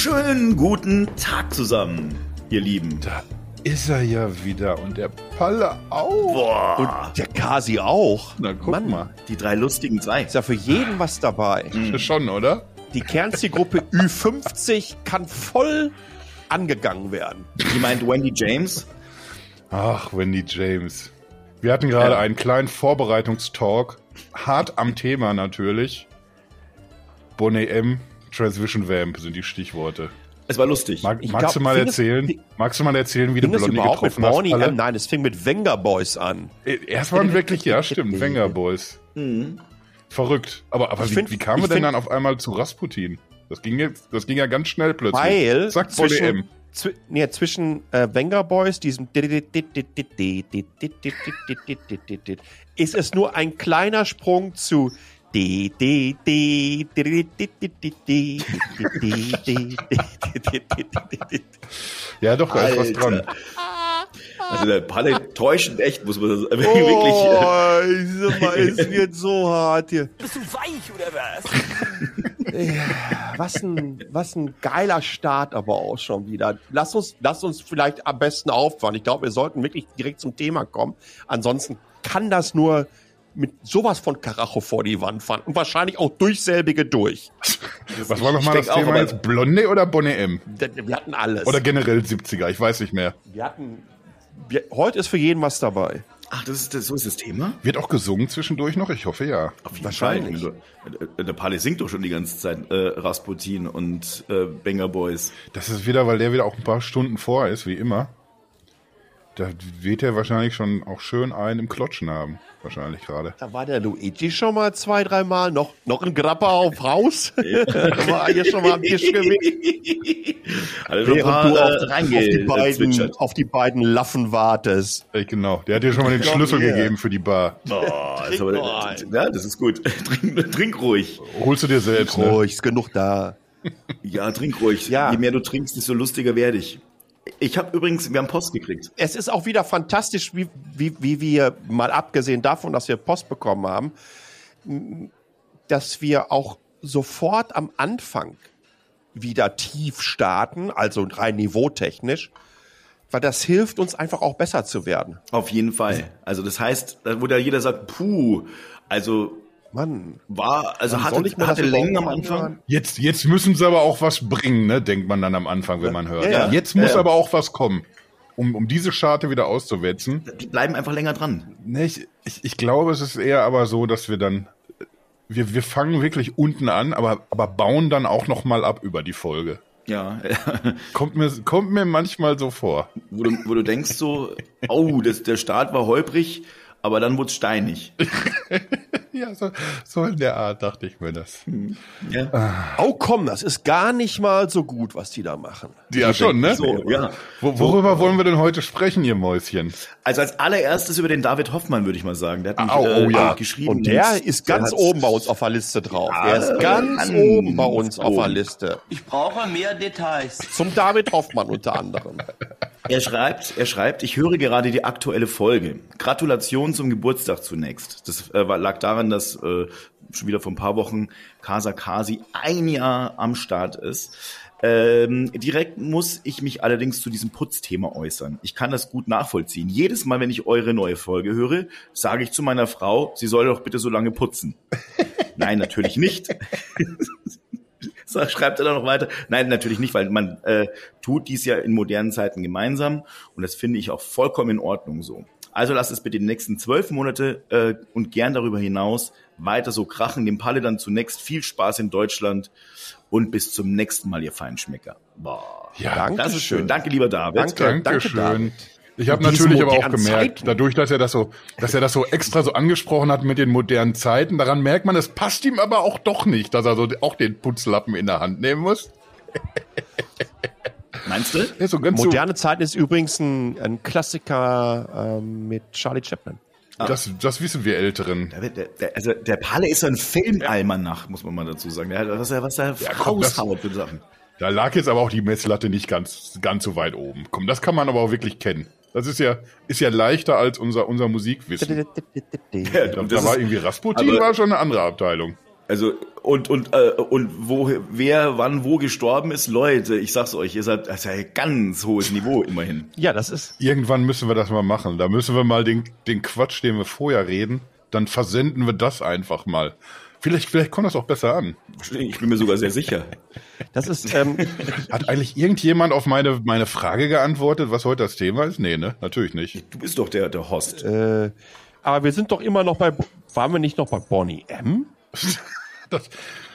Schönen guten Tag zusammen, ihr Lieben. Da ist er ja wieder und der Palle auch. Boah, Und der Kasi auch. Na, guck Mann, mal. die drei lustigen zwei. Ist ja für jeden was dabei. Schon, oder? Die Kernzielgruppe Ü50 kann voll angegangen werden. Die meint Wendy James. Ach, Wendy James. Wir hatten gerade Ja. einen kleinen Vorbereitungstalk. Hart am Thema natürlich. Bonnie M. Transvision Vamp sind die Stichworte. Es war lustig. Mag, magst glaub, du mal es- erzählen? fing- magst du mal erzählen, wie du es Blondie mit getroffen hast? Bonnie Palle? an? Nein, es fing mit Wenger Boys an. Äh, Erst waren wirklich, ja, stimmt, Wenger Boys. Verrückt. Aber, aber wie, find- wie kamen wir denn dann auf einmal zu Rasputin? Das ging jetzt, das ging ja ganz schnell plötzlich. Weil Zack, zwischen, M. zwi nee, zwischen äh, Wenger Boys, diesem ist es nur ein kleiner Sprung zu Ja, doch, da ist was Alter. dran. Also der Palle täuschend echt, muss man das wirklich. äh, Oh, mal, es wird so hart hier. Bist du weich oder was? Was ein, was ein geiler Start aber auch schon wieder. Lass uns, lass uns vielleicht am besten auffahren. Ich glaube, wir sollten wirklich direkt zum Thema kommen. Ansonsten kann das nur mit sowas von Karacho vor die Wand fahren und wahrscheinlich auch durch selbige durch. Was war nochmal das auch, Thema aber- jetzt? Blonde oder Bonnie M? Wir hatten alles. Oder generell 70er, ich weiß nicht mehr. wir hatten, wir, heute ist für jeden was dabei. Ach, das ist, das, so ist das Thema? Wird auch gesungen zwischendurch noch? Ich hoffe ja. Auf jeden Wahrscheinlich. Fall. Der- Der Palle singt doch schon die ganze Zeit äh, Rasputin und äh, Banger Boys. Das ist wieder, weil der wieder auch ein paar Stunden vor ist, wie immer. Da wird er wahrscheinlich schon auch schön einen im Klotschen haben. Wahrscheinlich gerade. Da war der Luigi schon mal zwei, dreimal. Noch, noch ein Grappa auf Haus. war hier schon mal am Tisch gewesen. Also Während paar du äh, auf, auf, die beiden, auf die beiden Laffen wartest. Äh, genau. Der hat dir schon mal den Komm Schlüssel her. gegeben für die Bar. Oh, ist aber, ja, das ist gut. trink, trink ruhig. Holst du dir selbst, ne? Ruhig, ist genug da. Ja, trink ruhig. Ja. Je mehr du trinkst, desto lustiger werde ich. Ich habe übrigens, wir haben Post gekriegt. Es ist auch wieder fantastisch, wie, wie, wie wir, mal abgesehen davon, dass wir Post bekommen haben, dass wir auch sofort am Anfang wieder tief starten, also rein niveautechnisch, weil das hilft uns einfach auch besser zu werden. Auf jeden Fall. Also das heißt, wo da jeder sagt, puh, also Mann, war, also hatte, ich hatte Längen am Anfang. Jetzt, jetzt müssen sie aber auch was bringen, ne? Denkt man dann am Anfang, wenn man hört. Ja, ja. Jetzt muss Ja, ja. aber auch was kommen. Um, um diese Scharte wieder auszuwetzen. Die bleiben einfach länger dran. Ne, ich, ich, ich glaube, es ist eher aber so, dass wir dann, wir, wir fangen wirklich unten an, aber, aber bauen dann auch noch mal ab über die Folge. Ja, Kommt mir, kommt mir manchmal so vor. wo du, wo du denkst so, oh, das, der Start war holprig, aber dann wurde es steinig. Ja, so, so in der Art dachte ich mir das. Ja. oh komm, das ist gar nicht mal so gut, was die da machen. Ja, schon, ne? So, ja. Wo, worüber wollen wir denn heute sprechen, ihr Mäuschen? Also als allererstes über den David Hoffmann, würde ich mal sagen. Der hat mich Au, oh, äh, ja. geschrieben. Und der ist ganz hat- oben bei uns auf der Liste drauf. Ja, der ist ganz oben bei uns auf der oben. Liste. Ich brauche mehr Details. Zum David Hoffmann unter anderem. Er schreibt, er schreibt, ich höre gerade die aktuelle Folge. Gratulation zum Geburtstag zunächst. Das äh, lag daran, dass äh, schon wieder vor ein paar Wochen Casa Kasi ein Jahr am Start ist. Ähm, direkt muss ich mich allerdings zu diesem Putzthema äußern. Ich kann das gut nachvollziehen. Jedes Mal, wenn ich eure neue Folge höre, sage ich zu meiner Frau, sie soll doch bitte so lange putzen. Nein, natürlich nicht. So, schreibt er dann noch weiter. Nein, natürlich nicht, weil man äh, tut dies ja in modernen Zeiten gemeinsam und das finde ich auch vollkommen in Ordnung so. Also lasst es bitte die nächsten zwölf Monate äh, und gern darüber hinaus weiter so krachen. Dem Palle dann zunächst viel Spaß in Deutschland und bis zum nächsten Mal, ihr Feinschmecker. Boah. Ja, Danke. Das ist schön. Danke, lieber David. Danke. danke, Dankeschön. David. Ich habe natürlich aber auch gemerkt, Zeiten. dadurch, dass er das so, dass er das so extra so angesprochen hat mit den modernen Zeiten, daran merkt man, es passt ihm aber auch doch nicht, dass er so auch den Putzlappen in der Hand nehmen muss. Meinst du? Ja, so ganz Moderne Zeiten ist übrigens ein, ein Klassiker ähm, mit Charlie Chaplin. so, das, das wissen wir Älteren. Der, der, der, also der Palle ist so ein Filmalmanach, muss man mal dazu sagen. Der, hat- was er, was er komm, das- für Sachen. Da lag jetzt aber auch die Messlatte nicht ganz, ganz so weit oben. Komm, das kann man aber auch wirklich kennen. Das ist ja, ist ja leichter als unser, unser Musikwissen. Ja, Da, da war irgendwie Rasputin, war schon eine andere Abteilung. Also und und äh, und wo wer wann wo gestorben ist, Leute, ich sag's euch, ihr seid das ist ja ein ganz hohes Niveau immerhin. Ja, das ist. Irgendwann müssen wir das mal machen. Da müssen wir mal den, den Quatsch, den wir vorher reden, dann versenden wir das einfach mal. Vielleicht, vielleicht kommt das auch besser an. Ich bin mir sogar sehr sicher. Das ist. Ähm, Hat eigentlich irgendjemand auf meine, meine Frage geantwortet, was heute das Thema ist? Nee, ne? Natürlich nicht. Du bist doch der der Host. äh, aber wir sind doch immer noch bei. Waren wir nicht noch bei Bonnie M? Das,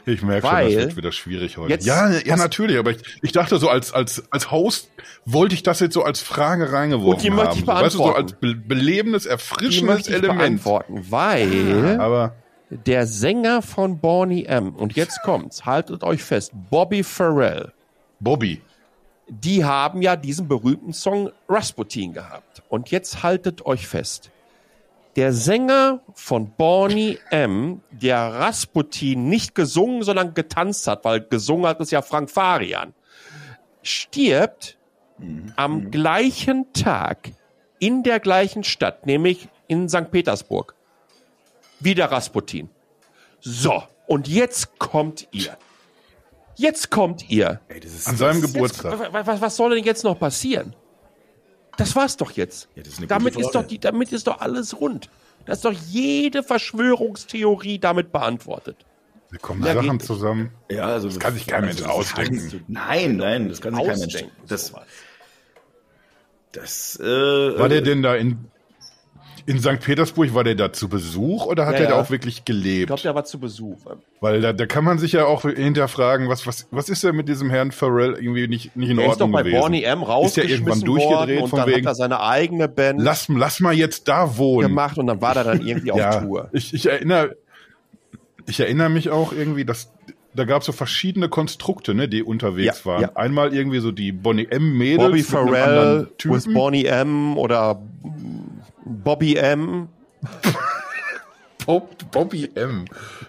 ich merke schon, das wird wieder schwierig heute. ja, ja, natürlich, aber ich, ich dachte so, als, als, als Host wollte ich das jetzt so als Frage reingeworfen Und die möchte haben. ich so, weißt du, so als beantworten. be belebendes, Die erfrischendes möchte ich Element. beantworten, weil Aber der Sänger von Bonnie M. Und jetzt kommt's, haltet euch fest, Bobby Farrell. Bobby, die haben ja diesen berühmten Song Rasputin gehabt. Und jetzt haltet euch fest. Der Sänger von Bonnie M., der Rasputin nicht gesungen, sondern getanzt hat, weil gesungen hat es ja Frank Farian, stirbt am gleichen Tag in der gleichen Stadt, nämlich in St. Petersburg. Wie der Rasputin. So, und jetzt kommt ihr. Jetzt kommt ihr. Ey, das ist an seinem Geburtstag. Was, was, was soll denn jetzt noch passieren? Das war's doch jetzt. Ja, das ist eine damit, ist doch die, damit ist doch alles rund. Da ist doch jede Verschwörungstheorie damit beantwortet. da kommen Ja, Sachen zusammen. Ja, also das kann sich kein Mensch das ausdenken. Nein, nein, das kann sich kein Mensch. Ausdenken, Das, das äh, War der denn da in, in St. Petersburg, war der da zu Besuch oder hat Ja, er da ja. auch wirklich Ich gelebt? glaube, der war zu Besuch. Weil da, da kann man sich ja auch hinterfragen, was, was, was ist denn mit diesem Herrn Farrell irgendwie nicht, nicht in Der ist doch Ordnung bei gewesen? Bonnie M. Ist ja rausgeschmissen irgendwann durchgedreht und von dann wegen, hat er seine eigene Band lass, lass mal jetzt da wohnen. gemacht und dann war er dann irgendwie auf ja, Tour. Ich, ich erinnere, ich erinnere mich auch irgendwie, dass da gab es so verschiedene Konstrukte, ne, die unterwegs Ja, waren. ja. Einmal irgendwie so die Bonnie M Mädels Bobby Farrell anderen with Typen. Bonnie M. oder Bobby M. Bob, Bobby M.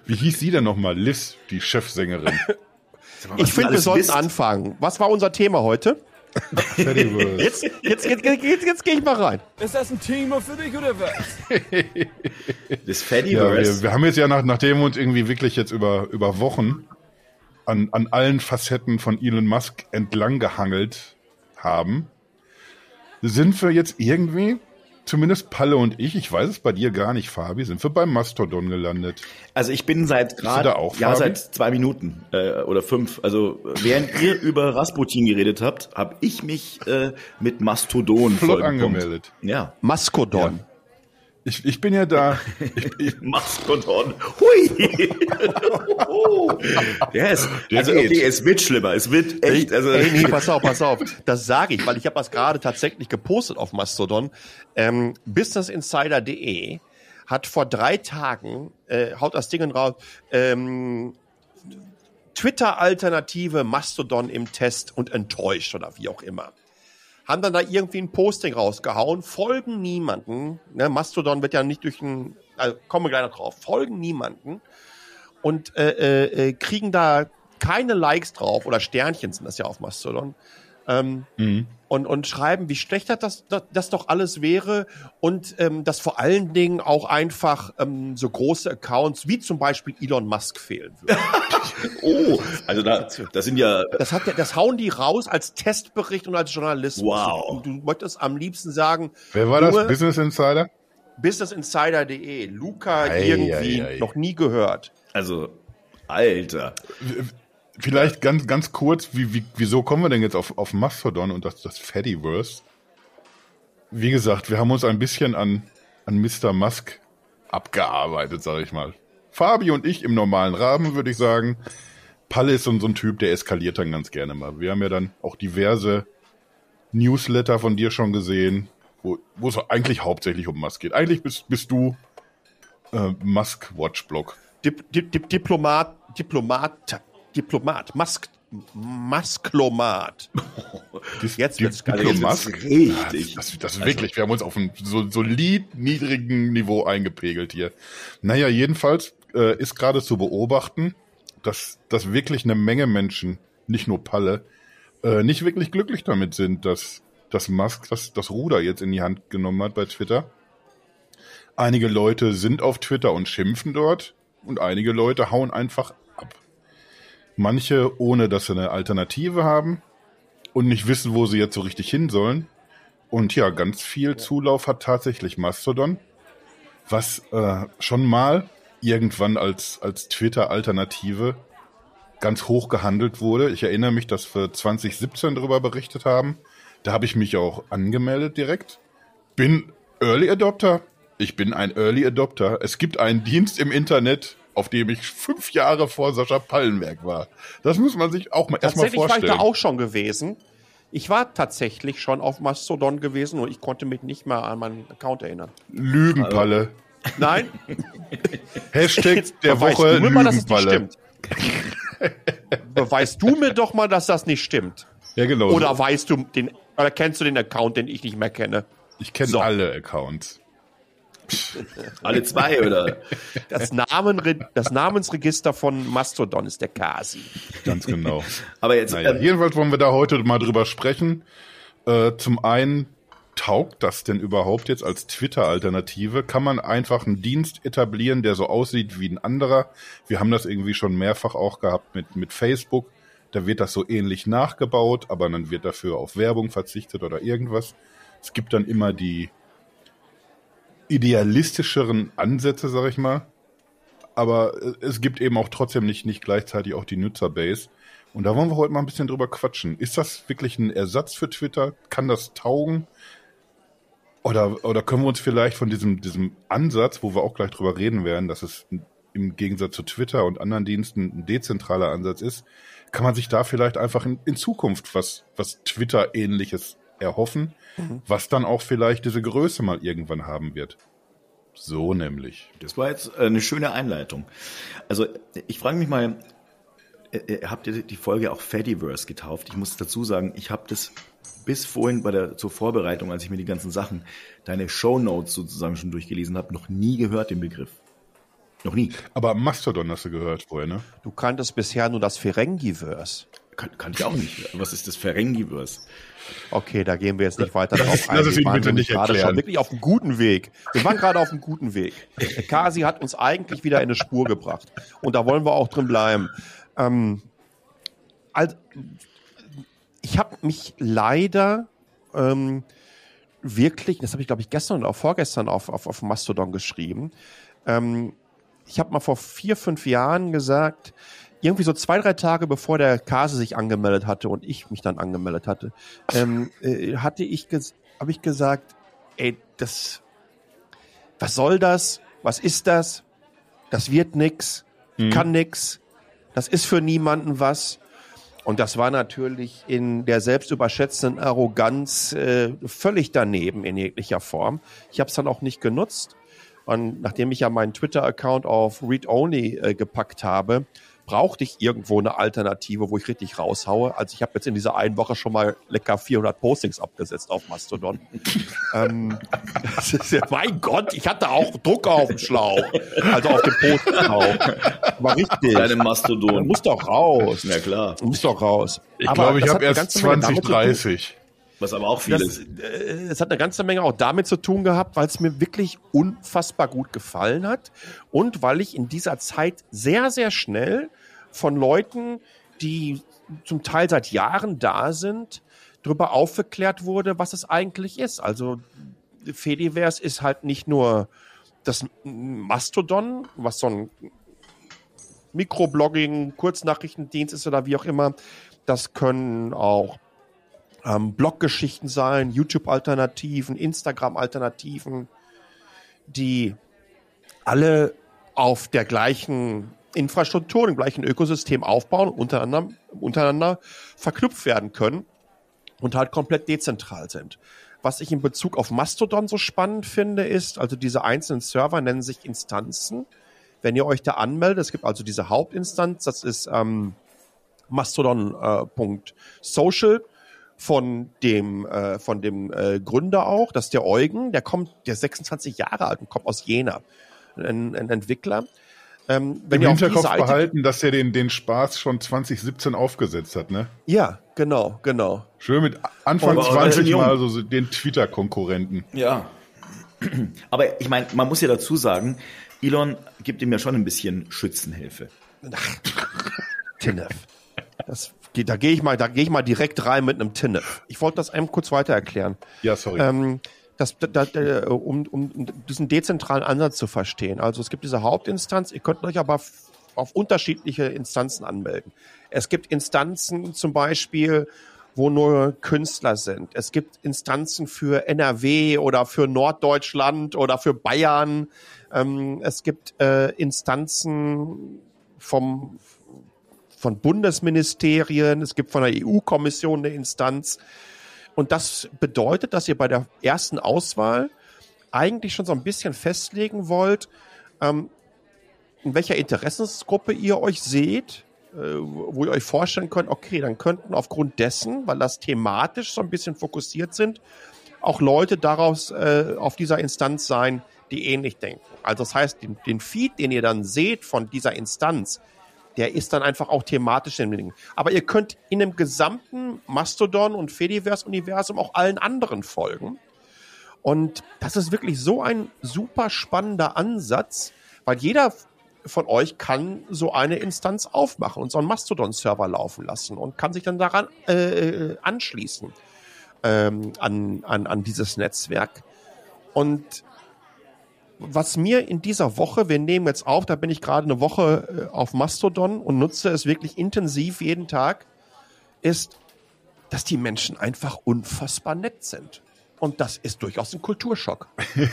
Wie hieß sie denn nochmal? Liz, die Chefsängerin. Ich finde, wir sollten anfangen. Was war unser Thema heute? Fediverse. Jetzt, jetzt, jetzt, jetzt, jetzt, jetzt gehe ich mal rein. Ist das ein Thema für dich oder was? das Ja, Fediverse. wir, wir haben jetzt ja, nach, nachdem wir uns irgendwie wirklich jetzt über, über Wochen an, an allen Facetten von Elon Musk entlang gehangelt haben, sind wir jetzt irgendwie, zumindest Palle und ich, ich weiß es bei dir gar nicht, Fabi, sind wir beim Mastodon gelandet. Also ich bin seit gerade, ja, Fabi? seit zwei Minuten äh, oder fünf. Also während ihr über Rasputin geredet habt, habe ich mich äh, mit Mastodon Flott angemeldet. Ja, Maskodon. Ich, ich bin ja da, ich, ich, Mastodon. Hui. oh. Ja, es, Der also okay, es wird schlimmer. Es wird echt. Also Ey, nee, pass auf, pass auf. Das sage ich, weil ich habe das gerade tatsächlich gepostet auf Mastodon. Ähm, BusinessInsider.de hat vor drei Tagen, äh, haut das Ding raus, ähm, Twitter-Alternative Mastodon im Test und enttäuscht oder wie auch immer. Haben dann da irgendwie ein Posting rausgehauen, folgen niemanden. Ne, Mastodon wird ja nicht durch ein, also kommen wir gleich noch drauf, folgen niemanden und äh, äh, äh, kriegen da keine Likes drauf oder Sternchen sind das ja auf Mastodon. Ähm, und, und schreiben, wie schlecht das, das, das doch alles wäre und ähm, dass vor allen Dingen auch einfach ähm, so große Accounts wie zum Beispiel Elon Musk fehlen würden. oh, also da, das sind ja Das, hat, der- das hauen die raus als Testbericht und als Journalismus. Wow. Und du möchtest am liebsten sagen, wer war das? Business Insider? businessinsider.de, Luca Ei, irgendwie, ei, ei. noch nie gehört. also Alter. Vielleicht ganz, ganz kurz, wie, wie, wieso kommen wir denn jetzt auf, auf Mastodon und das, das Fediverse? Wie gesagt, wir haben uns ein bisschen an, an Mr. Musk abgearbeitet, sage ich mal. Fabi und ich im normalen Rahmen, würde ich sagen. Palle ist so, ein Typ, der eskaliert dann ganz gerne mal. Wir haben ja dann auch diverse Newsletter von dir schon gesehen, wo, wo es eigentlich hauptsächlich um Musk geht. Eigentlich bist, bist du äh, Musk-Watch-Blog. Dip, dip, dip, Diplomat, Diplomat, Diplomat, Musk, Masklomat. Jetzt wird's geil. Richtig. Das, das ist wirklich, wir haben uns auf einem so solid niedrigen Niveau eingepegelt hier. Naja, jedenfalls äh, ist gerade zu beobachten, dass, dass wirklich eine Menge Menschen, nicht nur Palle, äh, nicht wirklich glücklich damit sind, dass, dass Musk das, das Ruder jetzt in die Hand genommen hat bei Twitter. Einige Leute sind auf Twitter und schimpfen dort. und einige Leute hauen einfach. Manche ohne, dass sie eine Alternative haben und nicht wissen, wo sie jetzt so richtig hin sollen. Und ja, ganz viel Zulauf hat tatsächlich Mastodon, was äh, schon mal irgendwann als, als Twitter-Alternative ganz hoch gehandelt wurde. Ich erinnere mich, dass wir 2017 darüber berichtet haben. Da habe ich mich auch angemeldet direkt. Bin Early Adopter. Ich bin ein Early Adopter. Es gibt einen Dienst im Internet, auf dem ich fünf Jahre vor Sascha Pallenberg war. Das muss man sich auch mal erstmal Tatsächlich war vorstellen. ich da auch schon gewesen. Ich war tatsächlich schon auf Mastodon gewesen und ich konnte mich nicht mal an meinen Account erinnern. Lügenpalle. Nein, Hashtag der beweist Woche du mir mal, dass es nicht stimmt. Beweist du mir doch mal, dass das nicht stimmt. Ja, genau. Oder weißt du den, oder kennst du den Account, den ich nicht mehr kenne? ich kenne so. alle Accounts. Alle zwei, oder? Das, Namenre das Namensregister von Mastodon ist der Kasi. Ganz genau. Aber jetzt, Naja, ähm, jedenfalls wollen wir da heute mal drüber sprechen. Äh, zum einen, taugt das denn überhaupt jetzt als Twitter-Alternative? Kann man einfach einen Dienst etablieren, der so aussieht wie ein anderer? Wir haben das irgendwie schon mehrfach auch gehabt mit, mit Facebook. Da wird das so ähnlich nachgebaut, aber dann wird dafür auf Werbung verzichtet oder irgendwas. Es gibt dann immer die idealistischeren Ansätze, sag ich mal. Aber äh, es gibt eben auch trotzdem nicht, nicht gleichzeitig auch die Nutzerbase. Und da wollen wir heute mal ein bisschen drüber quatschen. Ist das wirklich ein Ersatz für Twitter? Kann das taugen? Oder, oder können wir uns vielleicht von diesem, diesem Ansatz, wo wir auch gleich drüber reden werden, dass es im Gegensatz zu Twitter und anderen Diensten ein dezentraler Ansatz ist, kann man sich da vielleicht einfach in, in Zukunft was, was Twitter-ähnliches erhoffen, was dann auch vielleicht diese Größe mal irgendwann haben wird. So nämlich. Das war jetzt äh, eine schöne Einleitung. Also ich frage mich mal, äh, äh, habt ihr die Folge auch Fediverse getauft? Ich muss dazu sagen, ich habe das bis vorhin bei der zur Vorbereitung, als ich mir die ganzen Sachen, deine Shownotes sozusagen schon durchgelesen habe, noch nie gehört den Begriff. Noch nie. Aber Mastodon hast du gehört vorher, ne? Du kanntest bisher nur das Ferengiverse. Kann, kann ich auch nicht. Was ist das Ferengiverse? Okay, da gehen wir jetzt nicht weiter drauf ein. es Wir ihn waren bitte nicht gerade erklären. schon wirklich auf einem guten Weg. Wir waren gerade auf einem guten Weg. Kasi hat uns eigentlich wieder in eine Spur gebracht. Und da wollen wir auch drin bleiben. Ähm, also, ich habe mich leider ähm, wirklich, das habe ich glaube ich gestern oder auch vorgestern auf, auf, auf Mastodon geschrieben. Ähm, ich habe mal vor vier, fünf Jahren gesagt, irgendwie so zwei, drei Tage bevor der Kase sich angemeldet hatte und ich mich dann angemeldet hatte, ähm, äh, hatte ich, habe ich gesagt, ey, das, was soll das? Was ist das? Das wird nix, kann nix, das ist für niemanden was. Und das war natürlich in der selbstüberschätzenden Arroganz äh, völlig daneben in jeglicher Form. Ich habe es dann auch nicht genutzt. Und nachdem ich ja meinen Twitter-Account auf Read-Only äh, gepackt habe, brauchte ich irgendwo eine Alternative, wo ich richtig raushaue. Also ich habe jetzt in dieser einen Woche schon mal lecker 400 Postings abgesetzt auf Mastodon. ähm, ja, mein Gott, ich hatte auch Druck auf dem Schlauch. Also auf dem Postschlauch. War richtig. Deine Mastodon. Du musst doch raus. Ja klar. Du musst doch raus. Ich glaube, ich habe erst 20, 30. Was aber auch viel Das, ist. äh, es hat eine ganze Menge auch damit zu tun gehabt, weil es mir wirklich unfassbar gut gefallen hat und weil ich in dieser Zeit sehr, sehr schnell von Leuten, die zum Teil seit Jahren da sind, darüber aufgeklärt wurde, was es eigentlich ist. Also Fediverse ist halt nicht nur das Mastodon, was so ein Mikroblogging, Kurznachrichtendienst ist oder wie auch immer. Das können auch ähm, Bloggeschichten sein, YouTube-Alternativen, Instagram-Alternativen, die alle auf der gleichen Infrastruktur, im gleichen Ökosystem aufbauen untereinander, untereinander verknüpft werden können und halt komplett dezentral sind. Was ich in Bezug auf Mastodon so spannend finde, ist, also diese einzelnen Server nennen sich Instanzen. Wenn ihr euch da anmeldet, es gibt also diese Hauptinstanz, das ist ähm, mastodon.social von dem äh, von dem äh, Gründer auch, das ist der Eugen, der kommt, der ist 26 Jahre alt und kommt aus Jena, ein, ein Entwickler. Ähm, wenn Im Hinterkopf Seite, behalten, dass er den, den Spaß schon 2017 aufgesetzt hat, ne? ja, genau, genau. Schön mit Anfang Aber auch 20 ganz jung. Mal so den Twitter-Konkurrenten. Ja. Aber ich meine, man muss ja dazu sagen, Elon gibt ihm ja schon ein bisschen Schützenhilfe. Tinnef. Das, geht- da gehe ich mal, da gehe ich mal direkt rein mit einem Tinnef. Ich wollte das einem kurz weiter erklären. Ja, sorry. Ähm, das, da, da, um, um um diesen dezentralen Ansatz zu verstehen. Also es gibt diese Hauptinstanz, ihr könnt euch aber auf unterschiedliche Instanzen anmelden. Es gibt Instanzen zum Beispiel, wo nur Künstler sind. Es gibt Instanzen für NRW oder für Norddeutschland oder für Bayern. Ähm, es gibt äh, Instanzen vom von Bundesministerien, es gibt von der EU-Kommission eine Instanz. Und das bedeutet, dass ihr bei der ersten Auswahl eigentlich schon so ein bisschen festlegen wollt, ähm, in welcher Interessensgruppe ihr euch seht, äh, wo ihr euch vorstellen könnt, okay, dann könnten aufgrund dessen, weil das thematisch so ein bisschen fokussiert sind, auch Leute daraus äh, auf dieser Instanz sein, die ähnlich denken. Also das heißt, den, den Feed, den ihr dann seht von dieser Instanz, der ist dann einfach auch thematisch in dem Ding. Aber ihr könnt in dem gesamten Mastodon und Fediverse-Universum auch allen anderen folgen. Und das ist wirklich so ein super spannender Ansatz, weil jeder von euch kann so eine Instanz aufmachen und so einen Mastodon-Server laufen lassen und kann sich dann daran äh, anschließen ähm, an, an, an dieses Netzwerk. Und was mir in dieser Woche, wir nehmen jetzt auf, da bin ich gerade eine Woche äh, auf Mastodon und nutze es wirklich intensiv jeden Tag, ist, dass die Menschen einfach unfassbar nett sind. Und das ist durchaus ein Kulturschock.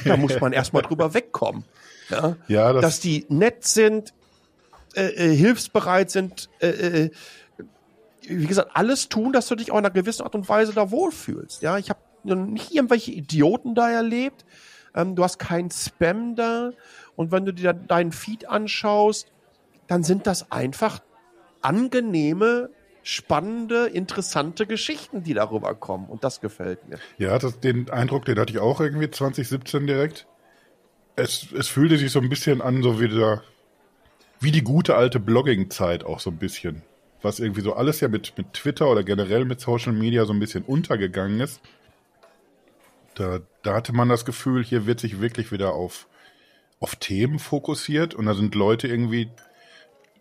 Da muss man erstmal drüber wegkommen. Ja? Ja, das- dass die nett sind, äh, äh, hilfsbereit sind, äh, äh, wie gesagt, alles tun, dass du dich auch in einer gewissen Art und Weise da wohlfühlst. Ja, ich habe nicht irgendwelche Idioten da erlebt. Ähm, du hast keinen Spam da. Und wenn du dir deinen Feed anschaust, dann sind das einfach angenehme, spannende, interessante Geschichten, die darüber kommen. Und das gefällt mir. Ja, das, den Eindruck, den hatte ich auch irgendwie 2017 direkt. Es, es fühlte sich so ein bisschen an, so wie, der, wie die gute alte Blogging-Zeit auch so ein bisschen. Was irgendwie so alles ja mit, mit Twitter oder generell mit Social Media so ein bisschen untergegangen ist. Da, da hatte man das Gefühl, hier wird sich wirklich wieder auf, auf Themen fokussiert und da sind Leute irgendwie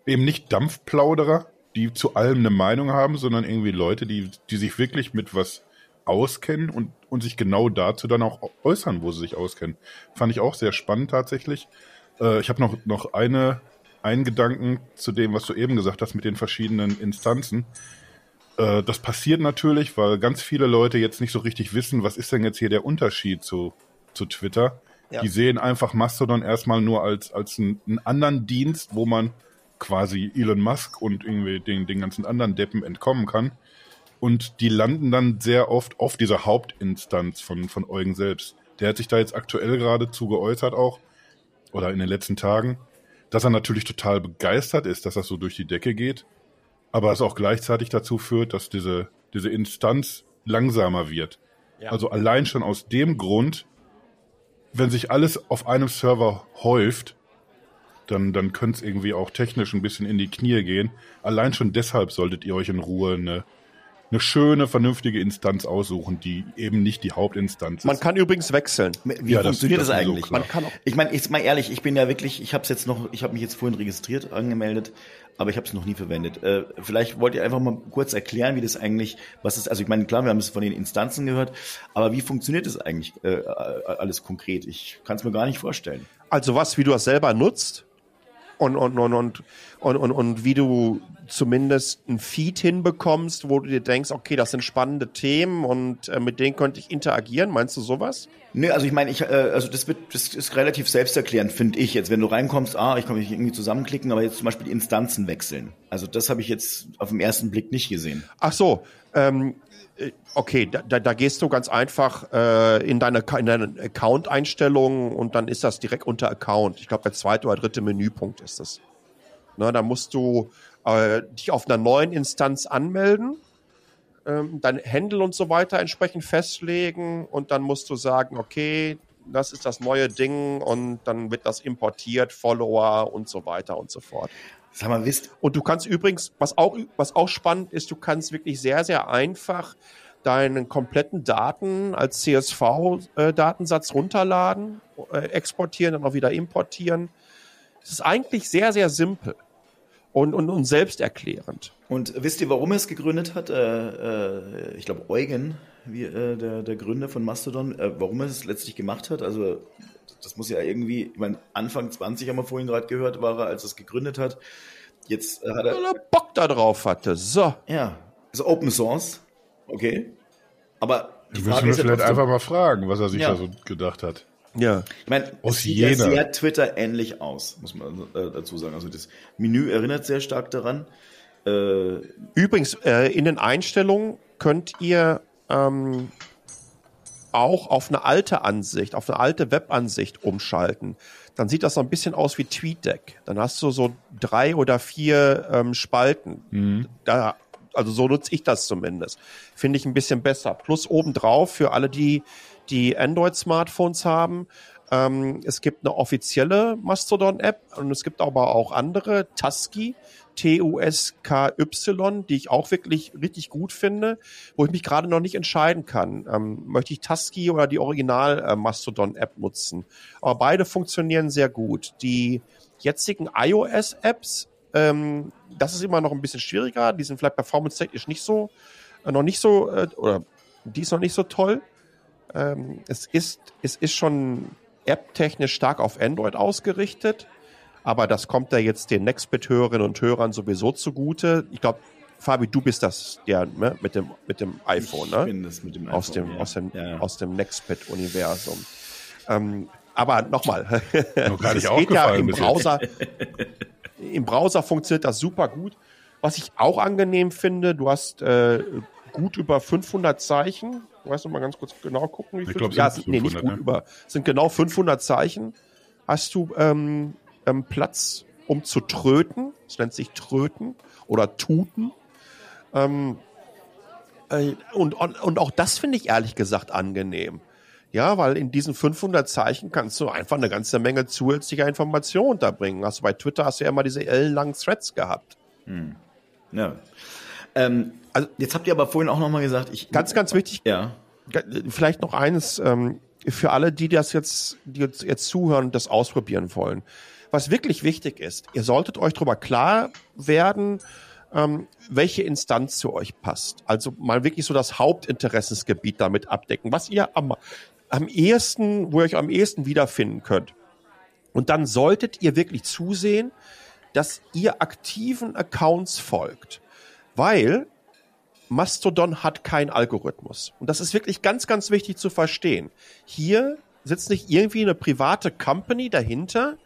eben nicht Dampfplauderer, die zu allem eine Meinung haben, sondern irgendwie Leute, die, die sich wirklich mit was auskennen und, und sich genau dazu dann auch äußern, wo sie sich auskennen. Fand ich auch sehr spannend tatsächlich. Äh, ich habe noch, noch eine, einen Gedanken zu dem, was du eben gesagt hast mit den verschiedenen Instanzen. Äh, das passiert natürlich, weil ganz viele Leute jetzt nicht so richtig wissen, was ist denn jetzt hier der Unterschied zu, zu Twitter. Ja. Die sehen einfach Mastodon erstmal nur als, als einen, einen anderen Dienst, wo man quasi Elon Musk und irgendwie den, den ganzen anderen Deppen entkommen kann. Und die landen dann sehr oft auf dieser Hauptinstanz von, von Eugen selbst. Der hat sich da jetzt aktuell gerade zu geäußert auch, oder in den letzten Tagen, dass er natürlich total begeistert ist, dass das so durch die Decke geht, aber es auch gleichzeitig dazu führt, dass diese, diese Instanz langsamer wird. Also allein schon aus dem Grund, wenn sich alles auf einem Server häuft, dann, dann könnte es irgendwie auch technisch ein bisschen in die Knie gehen. Allein schon deshalb solltet ihr euch in Ruhe eine, eine schöne, vernünftige Instanz aussuchen, die eben nicht die Hauptinstanz Man ist. kann übrigens wechseln. Wie Ja, funktioniert das, das so eigentlich? klar. Man kann auch Ich meine, jetzt mal ehrlich, ich bin ja wirklich, ich habe es jetzt noch, ich habe mich jetzt vorhin registriert, angemeldet, aber ich habe es noch nie verwendet. Äh, vielleicht wollt ihr einfach mal kurz erklären, wie das eigentlich, was ist, also ich meine, klar, wir haben es von den Instanzen gehört, aber wie funktioniert das eigentlich äh, alles konkret? Ich kann es mir gar nicht vorstellen. Also was, wie du das selber nutzt und, und, und, und, und, und, und wie du zumindest ein Feed hinbekommst, wo du dir denkst, okay, das sind spannende Themen und äh, mit denen könnte ich interagieren. Meinst du sowas? Nö, also ich meine, ich, äh, also das wird, das ist relativ selbsterklärend, finde ich jetzt. Wenn du reinkommst, ah, ich kann mich irgendwie zusammenklicken, aber jetzt zum Beispiel die Instanzen wechseln. Also das habe ich jetzt auf den ersten Blick nicht gesehen. Ach so, ähm, äh, okay, da, da, da gehst du ganz einfach äh, in deine, in deine Account-Einstellungen und dann ist das direkt unter Account. Ich glaube, der zweite oder dritte Menüpunkt ist das. Ne, da musst du äh, dich auf einer neuen Instanz anmelden, ähm, dein Handle und so weiter entsprechend festlegen und dann musst du sagen, okay, das ist das neue Ding und dann wird das importiert, Follower und so weiter und so fort. Sag mal, wisst, Und du kannst übrigens, was auch, was auch spannend ist, du kannst wirklich sehr, sehr einfach deinen kompletten Daten als CSV-Datensatz runterladen, äh, exportieren, dann auch wieder importieren. Es ist eigentlich sehr, sehr simpel und, und, und selbsterklärend. Und wisst ihr, warum er es gegründet hat? Äh, äh, ich glaube, Eugen, wie, äh, der, der Gründer von Mastodon, äh, warum er es letztlich gemacht hat. Also, das muss ja irgendwie, ich meine, Anfang 20 haben wir vorhin gerade gehört, war er, als er es gegründet hat. Jetzt äh, hat er. Weil er Bock da drauf hatte. So. Ja, ist Open Source. Okay. Aber die Die müssen Frage wir ist vielleicht einfach mal fragen, was er sich Ja. da so gedacht hat. Ja. Ich meine, Aus es sieht ja Jena. sehr Twitter ähnlich aus, muss man äh, dazu sagen. Also das Menü erinnert sehr stark daran. Äh, Übrigens, äh, in den Einstellungen könnt ihr ähm, auch auf eine alte Ansicht, auf eine alte Webansicht umschalten. Dann sieht das so ein bisschen aus wie TweetDeck. Dann hast du so drei oder vier ähm, Spalten. Da, also so nutze ich das zumindest. Finde ich ein bisschen besser. Plus obendrauf für alle, die die Android-Smartphones haben. Ähm, es gibt eine offizielle Mastodon-App und es gibt aber auch andere. Tusky, T-U-S-K-Y, die ich auch wirklich richtig gut finde, wo ich mich gerade noch nicht entscheiden kann. Ähm, möchte ich Tusky oder die Original-Mastodon-App nutzen? Aber beide funktionieren sehr gut. Die jetzigen iOS-Apps, ähm, das ist immer noch ein bisschen schwieriger. Die sind vielleicht performance-technisch nicht so, äh, noch nicht so, äh, oder die ist noch nicht so toll. Ähm, es ist, es ist schon app-technisch stark auf Android ausgerichtet, aber das kommt da jetzt den Nextbit-Hörerinnen und Hörern sowieso zugute. Ich glaube, Fabi, du bist das, der ne, mit dem mit dem iPhone, ich ne? bin das mit dem aus iPhone, dem ja. aus dem Ja, ja. aus dem Nextbit-Universum. Ähm, aber nochmal, es geht ja im. Browser. Im Browser funktioniert das super gut. Was ich auch angenehm finde, du hast äh, gut über 500 Zeichen. Du weißt noch mal ganz kurz genau gucken, wie Ich viel. glaub, es ja, sind nee, nicht 500, gut ne? über. Es sind genau 500 Zeichen. Hast du ähm, ähm, Platz, um zu tröten? Es nennt sich Tröten oder Tuten. Ähm, äh, und, und, auch das finde ich ehrlich gesagt angenehm. Ja, weil in diesen 500 Zeichen kannst du einfach eine ganze Menge zusätzlicher Informationen unterbringen. Hast du bei Twitter hast du ja immer diese ellenlangen Threads gehabt. ja. Ähm, also jetzt habt ihr aber vorhin auch noch mal gesagt, ich Ganz, ganz wichtig, ja. vielleicht noch eines ähm, für alle, die das jetzt, die jetzt, jetzt zuhören und das ausprobieren wollen. Was wirklich wichtig ist, ihr solltet euch darüber klar werden, ähm, welche Instanz zu euch passt. Also mal wirklich so das Hauptinteressensgebiet damit abdecken, was ihr am, am ehesten, wo ihr euch am ehesten wiederfinden könnt. Und dann solltet ihr wirklich zusehen, dass ihr aktiven Accounts folgt. Weil Mastodon hat keinen Algorithmus. Und das ist wirklich ganz, ganz wichtig zu verstehen. Hier sitzt nicht irgendwie eine private Company dahinter,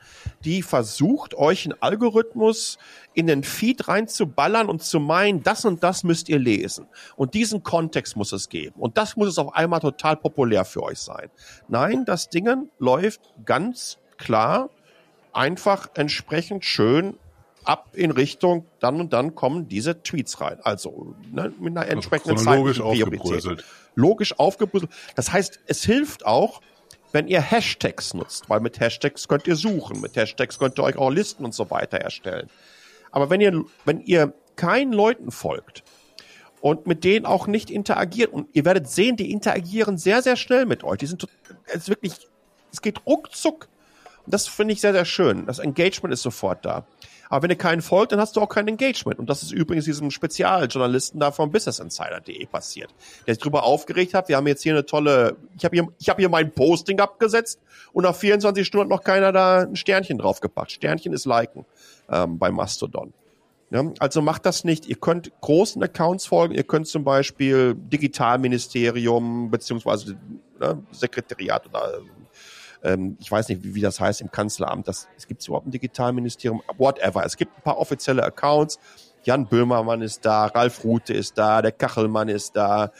die versucht, euch einen Algorithmus in den Feed reinzuballern und zu meinen, das und das müsst ihr lesen. Und diesen Kontext muss es geben. Und das muss es auf einmal total populär für euch sein. Nein, das Dingen läuft ganz klar, einfach entsprechend schön ab in Richtung, dann und dann kommen diese Tweets rein. Also ne, mit einer entsprechenden chronologisch zeitlichen Priorität. aufgebröselt. Logisch aufgebröselt. Das heißt, es hilft auch, wenn ihr Hashtags nutzt, weil mit Hashtags könnt ihr suchen, mit Hashtags könnt ihr euch auch Listen und so weiter erstellen. Aber wenn ihr, wenn ihr keinen Leuten folgt und mit denen auch nicht interagiert, und ihr werdet sehen, die interagieren sehr, sehr schnell mit euch. Die sind, es wirklich, es geht ruckzuck. Und das finde ich sehr, sehr schön. Das Engagement ist sofort da. Aber wenn ihr keinen folgt, dann hast du auch kein Engagement. Und das ist übrigens diesem Spezialjournalisten da vom businessinsider.de passiert, der sich darüber aufgeregt hat. Wir haben jetzt hier eine tolle, ich habe hier, ich habe hier mein Posting abgesetzt und nach 24 Stunden hat noch keiner da ein Sternchen draufgepackt. Sternchen ist liken ähm, bei Mastodon. Ja, also macht das nicht. Ihr könnt großen Accounts folgen. Ihr könnt zum Beispiel Digitalministerium beziehungsweise ne, Sekretariat oder ähm, ich weiß nicht, wie, wie das heißt im Kanzleramt. Das, es gibt überhaupt ein Digitalministerium, whatever. Es gibt ein paar offizielle Accounts. Jan Böhmermann ist da, Ralf Rute ist da, der Kachelmann ist da.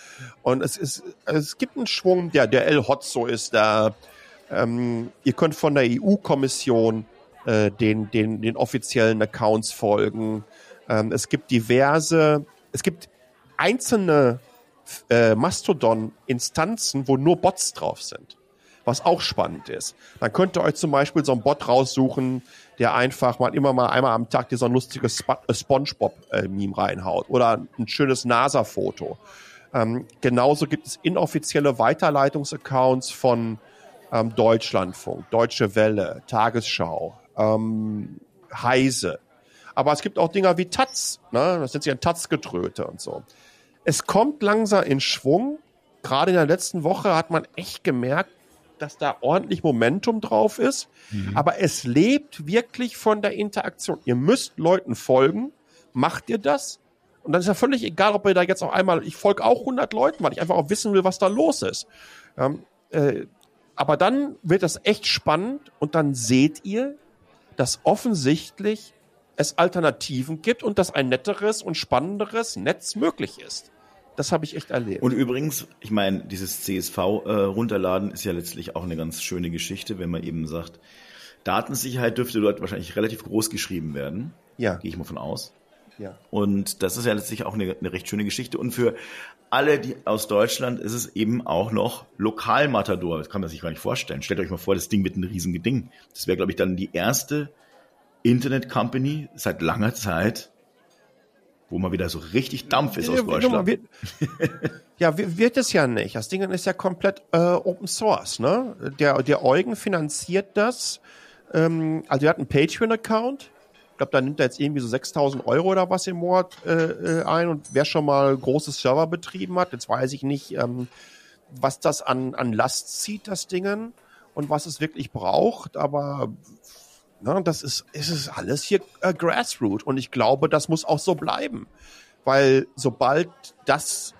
Und es ist, es gibt einen Schwung, der, der El Hotzo ist da. Ähm, ihr könnt von der EU-Kommission äh, den, den, den offiziellen Accounts folgen. Ähm, es gibt diverse, es gibt einzelne äh, Mastodon-Instanzen, wo nur Bots drauf sind. Was auch spannend ist. Dann könnt ihr euch zum Beispiel so einen Bot raussuchen, der einfach mal immer mal einmal am Tag dir so ein lustiges äh, Spongebob-Meme reinhaut oder ein schönes NASA-Foto. Ähm, genauso gibt es inoffizielle Weiterleitungsaccounts von ähm, Deutschlandfunk, Deutsche Welle, Tagesschau, ähm, Heise. Aber es gibt auch Dinger wie Taz, ne? das sind ja Taz-Getröte und so. Es kommt langsam in Schwung. Gerade in der letzten Woche hat man echt gemerkt, dass da ordentlich Momentum drauf ist. Mhm. Aber es lebt wirklich von der Interaktion. Ihr müsst Leuten folgen. Macht ihr das? Und dann ist ja völlig egal, ob ihr da jetzt auch einmal, ich folge auch 100 Leuten, weil ich einfach auch wissen will, was da los ist. Ähm, äh, aber dann wird das echt spannend und dann seht ihr, dass offensichtlich es Alternativen gibt und dass ein netteres und spannenderes Netz möglich ist. Das habe ich echt erlebt. Und übrigens, ich meine, dieses CSV äh, runterladen ist ja letztlich auch eine ganz schöne Geschichte, wenn man eben sagt, Datensicherheit dürfte dort wahrscheinlich relativ groß geschrieben werden. Ja. Gehe ich mal von aus. Ja. Und das ist ja letztlich auch eine, eine recht schöne Geschichte. Und für alle die aus Deutschland ist es eben auch noch Lokalmatador. Das kann man sich gar nicht vorstellen. Stellt euch mal vor, das Ding wird ein riesiges Ding. Das wäre, glaube ich, dann die erste Internet Company seit langer Zeit, wo mal wieder so richtig Dampf ist aus Deutschland. Wird, ja, wird es ja nicht. Das Ding ist ja komplett äh, Open Source. Ne? Der, der Eugen finanziert das. Ähm, also er hat einen Patreon-Account. Ich glaube, da nimmt er jetzt irgendwie so 6000 Euro oder was im Monat äh, äh, ein. Und wer schon mal großes Server betrieben hat, jetzt weiß ich nicht, ähm, was das an, an Last zieht, das Dingen, und was es wirklich braucht. Aber Ne, das ist, es alles hier äh, Grassroot und ich glaube, das muss auch so bleiben. Weil sobald das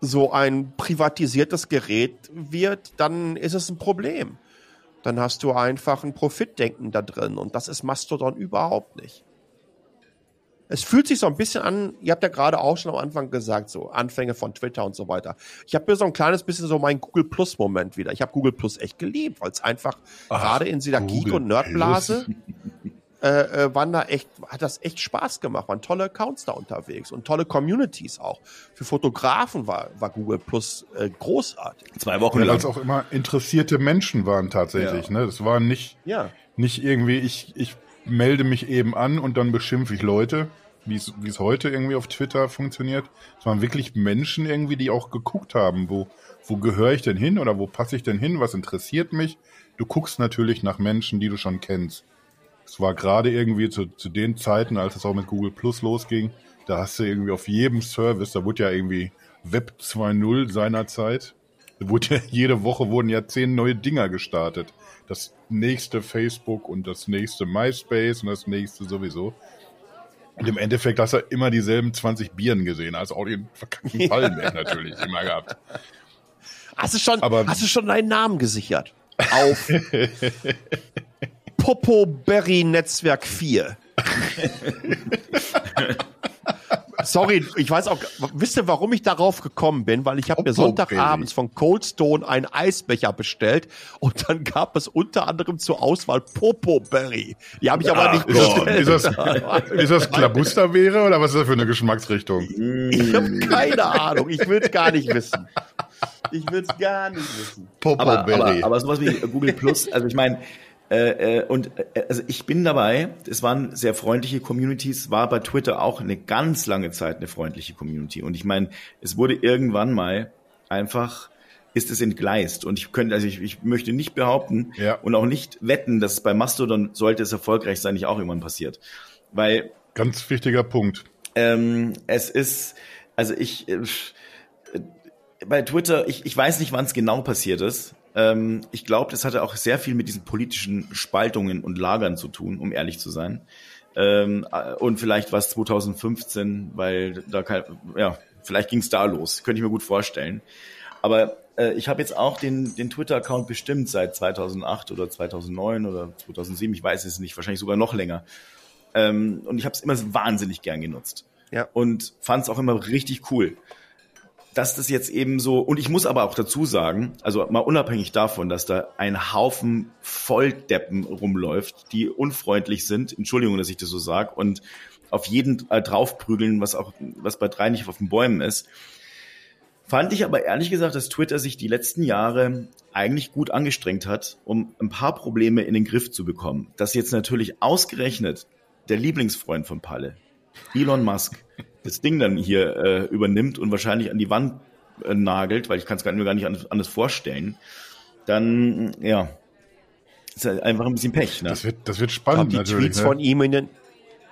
so ein privatisiertes Gerät wird, dann ist es ein Problem. Dann hast du einfach ein Profitdenken da drin und das ist Mastodon überhaupt nicht es fühlt sich so ein bisschen an, ihr habt ja gerade auch schon am Anfang gesagt, so Anfänge von Twitter und so weiter. Ich habe mir so ein kleines bisschen so meinen Google Plus Moment wieder. Ich habe Google Plus echt geliebt, weil es einfach gerade in dieser Geek- und Nerdblase äh, äh, waren da echt, hat das echt Spaß gemacht. Waren tolle Accounts da unterwegs und tolle Communities auch. Für Fotografen war, war Google Plus äh, großartig. Zwei Wochen ja, lang. Weil es auch immer interessierte Menschen waren tatsächlich. Ja. Ne? Das war nicht, Ja. nicht irgendwie, ich, ich melde mich eben an und dann beschimpfe ich Leute, wie es heute irgendwie auf Twitter funktioniert. Es waren wirklich Menschen irgendwie, die auch geguckt haben, wo, wo gehöre ich denn hin oder wo passe ich denn hin, was interessiert mich. Du guckst natürlich nach Menschen, die du schon kennst. Es war gerade irgendwie zu, zu den Zeiten, als es auch mit Google Plus losging, da hast du irgendwie auf jedem Service, da wurde ja irgendwie Web 2.0 seinerzeit, wurde ja, jede Woche wurden ja zehn neue Dinger gestartet. Das nächste Facebook und das nächste MySpace und das nächste sowieso. Und im Endeffekt hast du immer dieselben 20 Bieren gesehen, also auch den verkackten Pallenberg natürlich immer gehabt. Hast du schon, Aber- hast du schon deinen Namen gesichert? Auf Popo Berry Netzwerk 4. Sorry, ich weiß auch, wisst ihr, warum ich darauf gekommen bin? Weil ich habe mir Popo Sonntagabends von Cold Stone einen Eisbecher bestellt und dann gab es unter anderem zur Auswahl Popo Berry. Die habe ich aber nicht Ist das, bestellt. ist das, ist das Klabusterbeere oder was ist das für eine Geschmacksrichtung? Ich habe keine Ahnung. Ich will es gar nicht wissen. Ich will es gar nicht wissen. Popo aber, aber, aber sowas wie Google Plus, also ich meine, äh, äh, und äh, also ich bin dabei, es waren sehr freundliche Communities, war bei Twitter auch eine ganz lange Zeit eine freundliche Community. Und ich meine, es wurde irgendwann mal einfach, ist es entgleist. Und ich könnte, also ich, ich möchte nicht behaupten Ja. und auch nicht wetten, dass bei Mastodon, sollte es erfolgreich sein, nicht auch irgendwann passiert. Weil Ganz wichtiger Punkt. ähm, es ist, also ich, äh, bei Twitter, ich, ich weiß nicht, wann es genau passiert ist. Ähm, ich glaube, das hatte auch sehr viel mit diesen politischen Spaltungen und Lagern zu tun, um ehrlich zu sein. Ähm, äh, und vielleicht war es 2015, weil da kein, ja, vielleicht ging es da los, könnte ich mir gut vorstellen. Aber äh, ich habe jetzt auch den, den Twitter-Account bestimmt seit 2008 oder 2009 oder 2007, ich weiß es nicht, wahrscheinlich sogar noch länger. Ähm, und ich habe es immer wahnsinnig gern genutzt. Ja. Und fand es auch immer richtig cool. Dass das jetzt eben so, und ich muss aber auch dazu sagen, also mal unabhängig davon, dass da ein Haufen Volldeppen rumläuft, die unfreundlich sind, Entschuldigung, dass ich das so sage, und auf jeden äh, draufprügeln, was auch, was bei drei nicht auf den Bäumen ist. Fand ich aber ehrlich gesagt, dass Twitter sich die letzten Jahre eigentlich gut angestrengt hat, um ein paar Probleme in den Griff zu bekommen. Dass jetzt natürlich ausgerechnet der Lieblingsfreund von Palle, Elon Musk, das Ding dann hier äh, übernimmt und wahrscheinlich an die Wand äh, nagelt, weil ich kann es mir gar nicht anders, anders vorstellen, dann ja, ist halt einfach ein bisschen Pech. Ne? Das wird, das wird spannend glaub, die natürlich. Tweets ne? von ihm in den,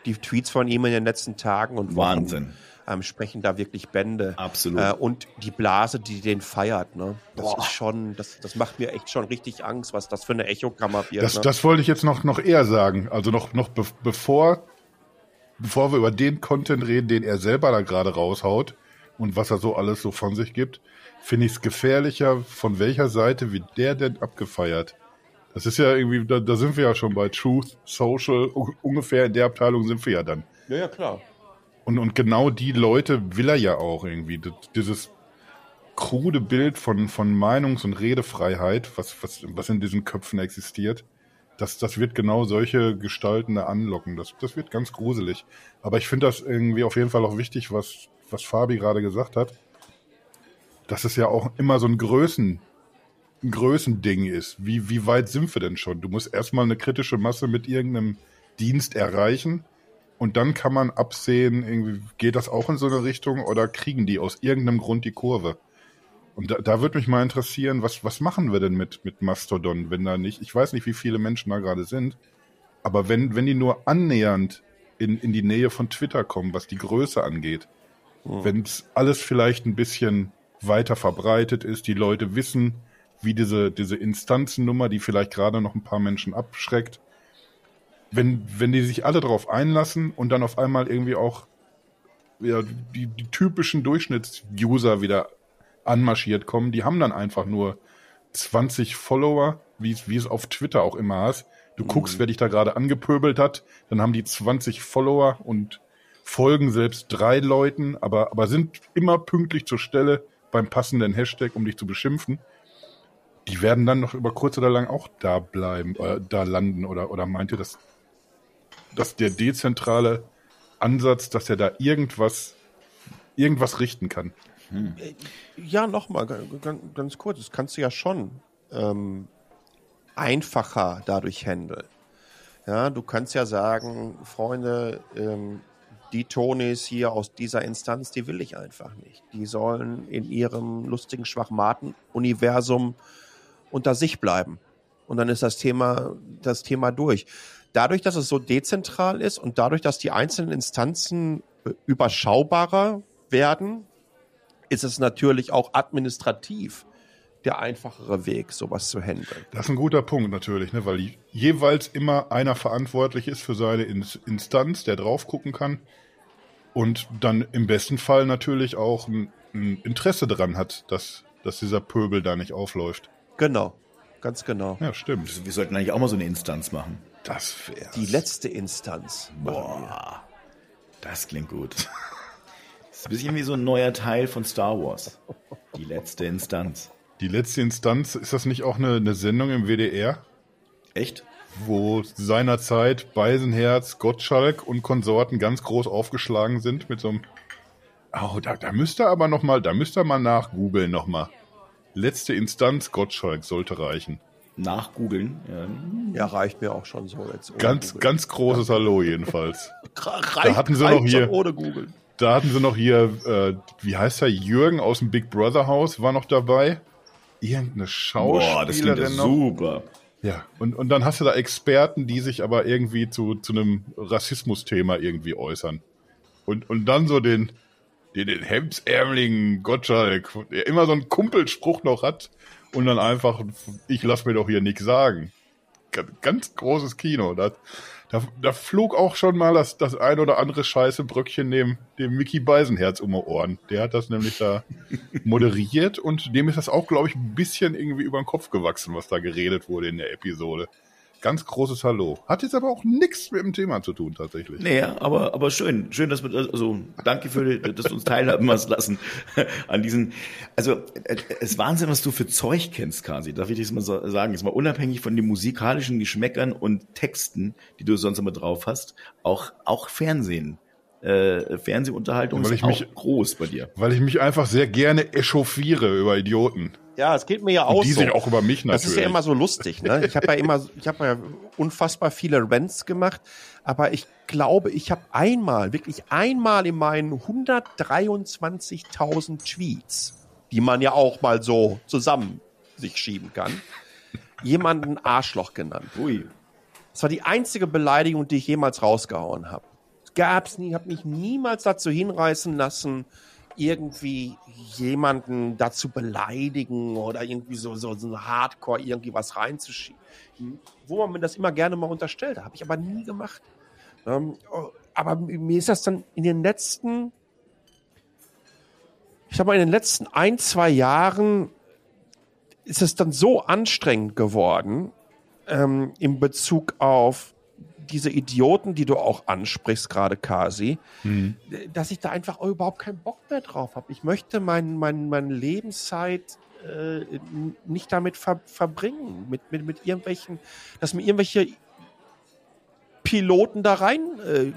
die Tweets von ihm in den letzten Tagen und Wochen, Wahnsinn. ähm, sprechen da wirklich Bände. Absolut. Äh, und die Blase, die den feiert, ne? Das ist schon, das, das macht mir echt schon richtig Angst, was das für eine Echokammer wird. Das, ne? das wollte ich jetzt noch, noch eher sagen. Also noch, noch be bevor, bevor wir über den Content reden, den er selber da gerade raushaut und was er so alles so von sich gibt, finde ich es gefährlicher, von welcher Seite wird der denn abgefeiert? Das ist ja irgendwie, da, da sind wir ja schon bei Truth, Social, ungefähr in der Abteilung sind wir ja dann. ja, ja, klar. Und, und genau die Leute will er ja auch irgendwie. Das, dieses krude Bild von, von Meinungs- und Redefreiheit, was, was, was in diesen Köpfen existiert, das, das wird genau solche Gestalten da anlocken. Das, das wird ganz gruselig. Aber ich finde das irgendwie auf jeden Fall auch wichtig, was, was Fabi gerade gesagt hat. Dass es ja auch immer so ein Größen, ein Größending ist. Wie, wie weit sind wir denn schon? Du musst erstmal eine kritische Masse mit irgendeinem Dienst erreichen. Und dann kann man absehen, irgendwie geht das auch in so eine Richtung oder kriegen die aus irgendeinem Grund die Kurve? Und da, da würde mich mal interessieren, was, was machen wir denn mit, mit Mastodon, wenn da nicht, ich weiß nicht, wie viele Menschen da gerade sind, aber wenn, wenn die nur annähernd in, in die Nähe von Twitter kommen, was die Größe angeht, wenn es alles vielleicht ein bisschen weiter verbreitet ist, die Leute wissen, wie diese, diese Instanzennummer, die vielleicht gerade noch ein paar Menschen abschreckt, wenn, wenn die sich alle darauf einlassen und dann auf einmal irgendwie auch ja, die, die typischen Durchschnittsuser wieder anmarschiert kommen, die haben dann einfach nur 20 Follower, wie es, auf Twitter auch immer hast. Du guckst, wer dich da gerade angepöbelt hat, dann haben die 20 Follower und folgen selbst drei Leuten, aber, aber sind immer pünktlich zur Stelle beim passenden Hashtag, um dich zu beschimpfen. Die werden dann noch über kurz oder lang auch da bleiben, äh, da landen oder, oder meint ihr, dass, dass der dezentrale Ansatz, dass er da irgendwas, irgendwas richten kann? Ja, nochmal, ganz, ganz kurz, das kannst du ja schon ähm, einfacher dadurch handeln. Ja, du kannst ja sagen, Freunde, ähm, die Tonis hier aus dieser Instanz, die will ich einfach nicht. Die sollen in ihrem lustigen Schwachmaten-Universum unter sich bleiben. Und dann ist das Thema, das Thema durch. Dadurch, dass es so dezentral ist und dadurch, dass die einzelnen Instanzen äh, überschaubarer werden, ist es natürlich auch administrativ der einfachere Weg, sowas zu handeln. Das ist ein guter Punkt natürlich, ne? weil jeweils immer einer verantwortlich ist für seine In Instanz, der drauf gucken kann und dann im besten Fall natürlich auch ein, ein Interesse daran hat, dass, dass dieser Pöbel da nicht aufläuft. Genau, ganz genau. Ja, stimmt. Wir sollten eigentlich auch mal so eine Instanz machen. Das wäre Die letzte Instanz. Boah, das klingt gut. Das ist ein bisschen wie so ein neuer Teil von Star Wars. Die letzte Instanz. Die letzte Instanz, ist das nicht auch eine, eine Sendung im WDR, Echt? wo seinerzeit Beisenherz, Gottschalk und Konsorten ganz groß aufgeschlagen sind mit so einem... Oh, da, da müsst ihr aber noch mal, da müsst ihr mal nachgoogeln noch mal. Letzte Instanz, Gottschalk sollte reichen. Nachgoogeln. Ja. Ja, reicht mir auch schon so jetzt. Ganz, Google. ganz großes Hallo jedenfalls. reicht, hatten sie noch hier- schon ohne Google. Da hatten sie noch hier, äh, wie heißt er, Jürgen aus dem Big Brother Haus war noch dabei. Irgendeine Boah, das klingt ja Schauspielerin super. Ja, und, und dann hast du da Experten, die sich aber irgendwie zu, zu einem Rassismusthema irgendwie äußern. Und, und dann so den, den, den hemdsärmeligen Gottschalk, der immer so einen Kumpelspruch noch hat und dann einfach, ich lass mir doch hier nichts sagen. Ganz, ganz großes Kino. Da, da, da flog auch schon mal das, das ein oder andere scheiße Bröckchen dem, dem Mickey Beisenherz um die Ohren. Der hat das nämlich da moderiert und dem ist das auch, glaube ich, ein bisschen irgendwie über den Kopf gewachsen, was da geredet wurde in der Episode. Ganz großes Hallo. Hat jetzt aber auch nichts mit dem Thema zu tun, tatsächlich. Nee, aber, aber schön. Schön, dass wir, also, danke für, dass du uns teilhaben hast lassen an diesen, also, äh, es ist Wahnsinn, was du für Zeug kennst, Kasi. Darf ich das mal so sagen? Jetzt mal unabhängig von den musikalischen Geschmäckern und Texten, die du sonst immer drauf hast, auch, auch Fernsehen. Äh, Fernsehunterhaltung Weil ist ich auch mich- groß bei dir. Weil ich mich einfach sehr gerne echauffiere über Idioten. Ja, es geht mir ja auch Und die so. sich auch über mich Das natürlich. ist ja immer so lustig, ne? Ich habe ja immer, ich habe ja unfassbar viele Rants gemacht, aber ich glaube, ich habe einmal, wirklich einmal in meinen 123.000 Tweets, die man ja auch mal so zusammen sich schieben kann, jemanden Arschloch genannt. Ui. Das war die einzige Beleidigung, die ich jemals rausgehauen habe. Gab's nie, habe mich niemals dazu hinreißen lassen, irgendwie jemanden dazu beleidigen oder irgendwie so, so, so Hardcore irgendwie was reinzuschieben. Wo man mir das immer gerne mal unterstellt, habe ich aber nie gemacht. Ähm, oh, aber mir ist das dann in den letzten, ich sag mal, in den letzten ein, zwei Jahren ist es dann so anstrengend geworden, ähm, in Bezug auf diese Idioten, die du auch ansprichst, gerade Kasi, Mhm. dass ich da einfach überhaupt keinen Bock mehr drauf habe. Ich möchte mein, mein, meine Lebenszeit äh, nicht damit ver verbringen, mit, mit, mit irgendwelchen, dass mir irgendwelche Piloten da rein äh,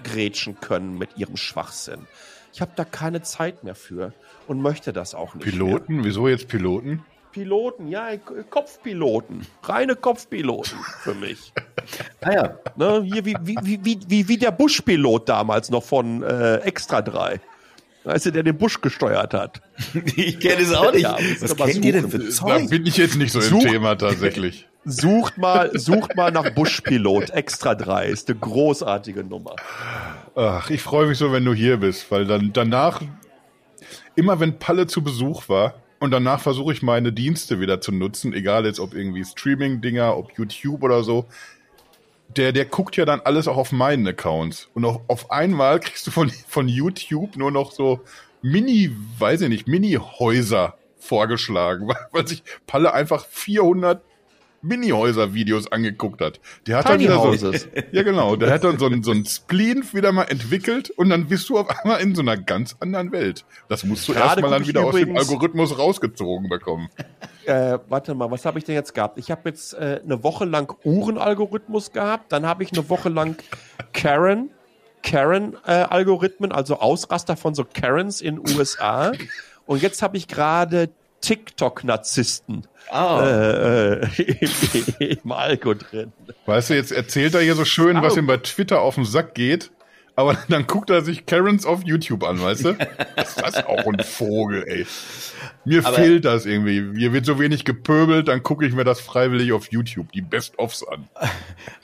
können mit ihrem Schwachsinn. Ich habe da keine Zeit mehr für und möchte das auch nicht. Mehr. Piloten? Wieso jetzt Piloten? Piloten, ja, K- Kopfpiloten. Reine Kopfpiloten für mich. Ah ja, Ne, hier wie, wie, wie, wie, wie, der Bush-Pilot damals noch von äh, Extra 3. Weißt du, der den Busch gesteuert hat. ich kenne es auch nicht. Ja, Was kennt ihr denn für Da Zeug? bin ich jetzt nicht so im Such- Thema tatsächlich. Sucht mal, sucht mal nach Bush-Pilot. Extra 3 ist eine großartige Nummer. Ach, ich freue mich so, wenn du hier bist, weil dann danach, immer wenn Palle zu Besuch war, und danach versuche ich meine Dienste wieder zu nutzen, egal jetzt ob irgendwie Streaming-Dinger, ob YouTube oder so, der, der guckt ja dann alles auch auf meinen Accounts. Und auf, auf einmal kriegst du von, von YouTube nur noch so Mini, weiß ich nicht, Mini-Häuser vorgeschlagen, weil, weil sich Palle einfach 400 Mini-Häuser-Videos angeguckt hat. Der hat dann Tiny wieder so, ja, genau. Der hat dann so ein, so ein Spleen wieder mal entwickelt und dann bist du auf einmal in so einer ganz anderen Welt. Das musst du erstmal dann wieder aus dem Algorithmus rausgezogen bekommen. Äh, warte mal, was habe ich denn jetzt gehabt? Ich habe jetzt äh, eine Woche lang Uhrenalgorithmus gehabt, dann habe ich eine Woche lang Karen, Karen-Algorithmen, also Ausraster von so Karens in USA. Und jetzt habe ich gerade TikTok-Narzissten Ah, äh, äh, im, im Algo drin. Weißt du, jetzt erzählt er hier so schön, was ihm bei Twitter auf den Sack geht, aber dann guckt er sich Karens auf YouTube an, weißt du? Ist das auch ein Vogel, ey. Mir Aber- fehlt das irgendwie. Hier wird so wenig gepöbelt, dann gucke ich mir das freiwillig auf YouTube, die Best-ofs an.